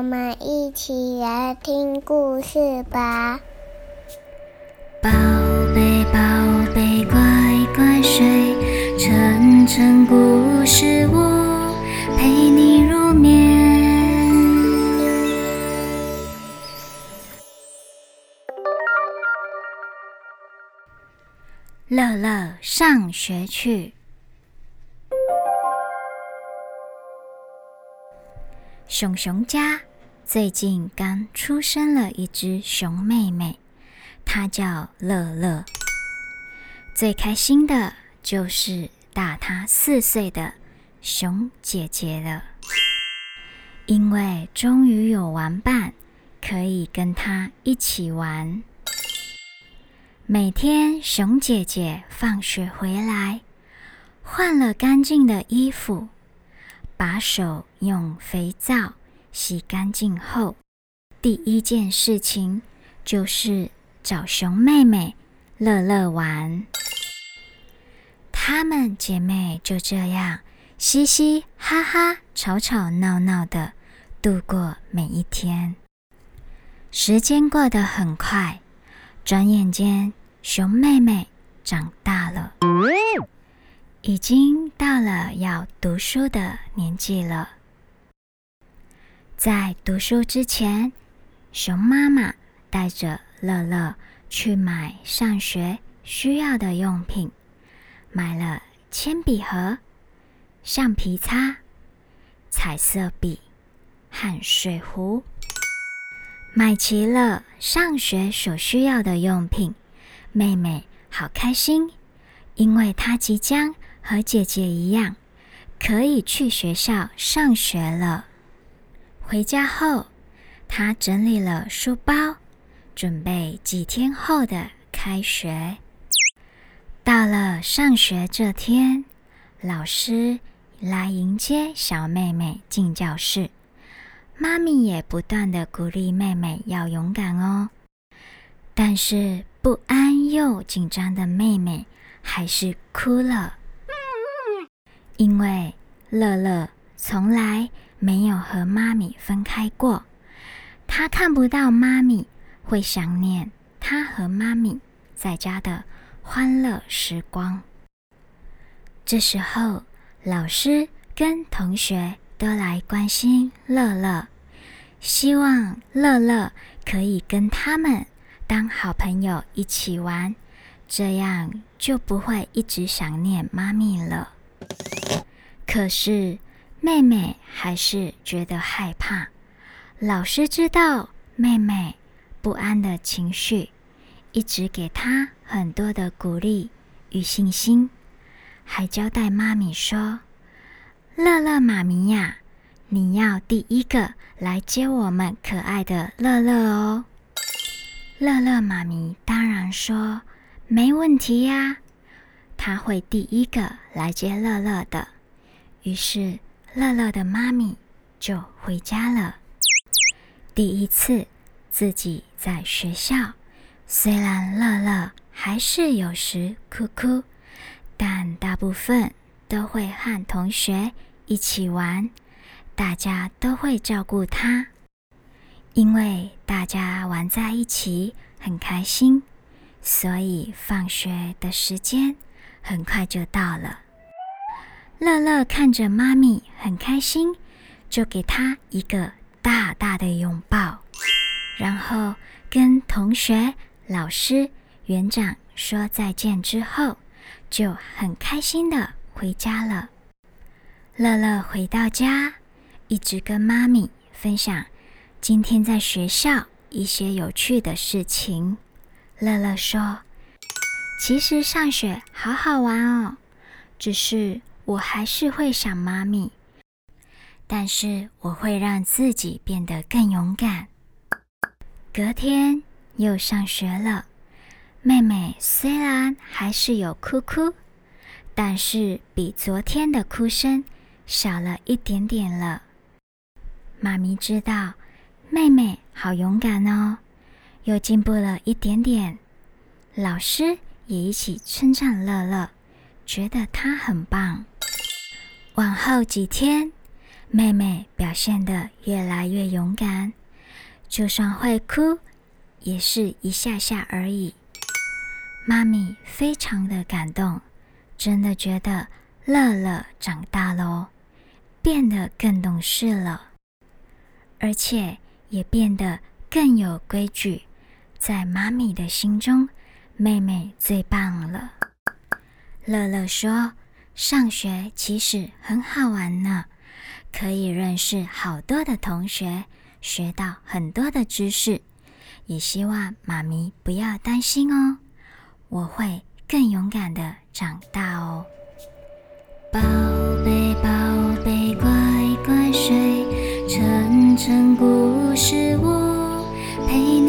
我们一起来听故事吧。宝贝，宝贝，乖乖睡，晨晨故事屋陪你入眠。乐乐上学去。熊熊家最近刚出生了一只熊妹妹，她叫乐乐。最开心的就是大她四岁的熊姐姐了，因为终于有玩伴可以跟她一起玩。每天熊姐姐放学回来，换了干净的衣服。把手用肥皂洗干净后，第一件事情就是找熊妹妹乐乐玩。她们姐妹就这样嘻嘻哈哈、吵吵闹闹的度过每一天。时间过得很快，转眼间熊妹妹长大了。已经到了要读书的年纪了。在读书之前，熊妈妈带着乐乐去买上学需要的用品，买了铅笔盒、橡皮擦、彩色笔和水壶，买齐了上学所需要的用品。妹妹好开心，因为她即将。和姐姐一样，可以去学校上学了。回家后，她整理了书包，准备几天后的开学。到了上学这天，老师来迎接小妹妹进教室，妈咪也不断的鼓励妹妹要勇敢哦。但是不安又紧张的妹妹还是哭了。因为乐乐从来没有和妈咪分开过，他看不到妈咪，会想念他和妈咪在家的欢乐时光。这时候，老师跟同学都来关心乐乐，希望乐乐可以跟他们当好朋友一起玩，这样就不会一直想念妈咪了。可是妹妹还是觉得害怕。老师知道妹妹不安的情绪，一直给她很多的鼓励与信心，还交代妈咪说：“乐乐妈咪呀，你要第一个来接我们可爱的乐乐哦。”乐乐妈咪当然说：“没问题呀，她会第一个来接乐乐的。”于是，乐乐的妈咪就回家了。第一次自己在学校，虽然乐乐还是有时哭哭，但大部分都会和同学一起玩，大家都会照顾他，因为大家玩在一起很开心，所以放学的时间很快就到了。乐乐看着妈咪很开心，就给他一个大大的拥抱，然后跟同学、老师、园长说再见之后，就很开心的回家了。乐乐回到家，一直跟妈咪分享今天在学校一些有趣的事情。乐乐说：“其实上学好好玩哦，只是……”我还是会想妈咪，但是我会让自己变得更勇敢。隔天又上学了，妹妹虽然还是有哭哭，但是比昨天的哭声少了一点点了。妈咪知道妹妹好勇敢哦，又进步了一点点。老师也一起称赞乐乐，觉得她很棒。往后几天，妹妹表现得越来越勇敢，就算会哭，也是一下下而已。妈咪非常的感动，真的觉得乐乐长大喽，变得更懂事了，而且也变得更有规矩。在妈咪的心中，妹妹最棒了。乐乐说：“上学其实很好玩呢，可以认识好多的同学，学到很多的知识。也希望妈咪不要担心哦，我会更勇敢的长大哦。宝贝宝贝，乖乖睡，晨晨故事我陪。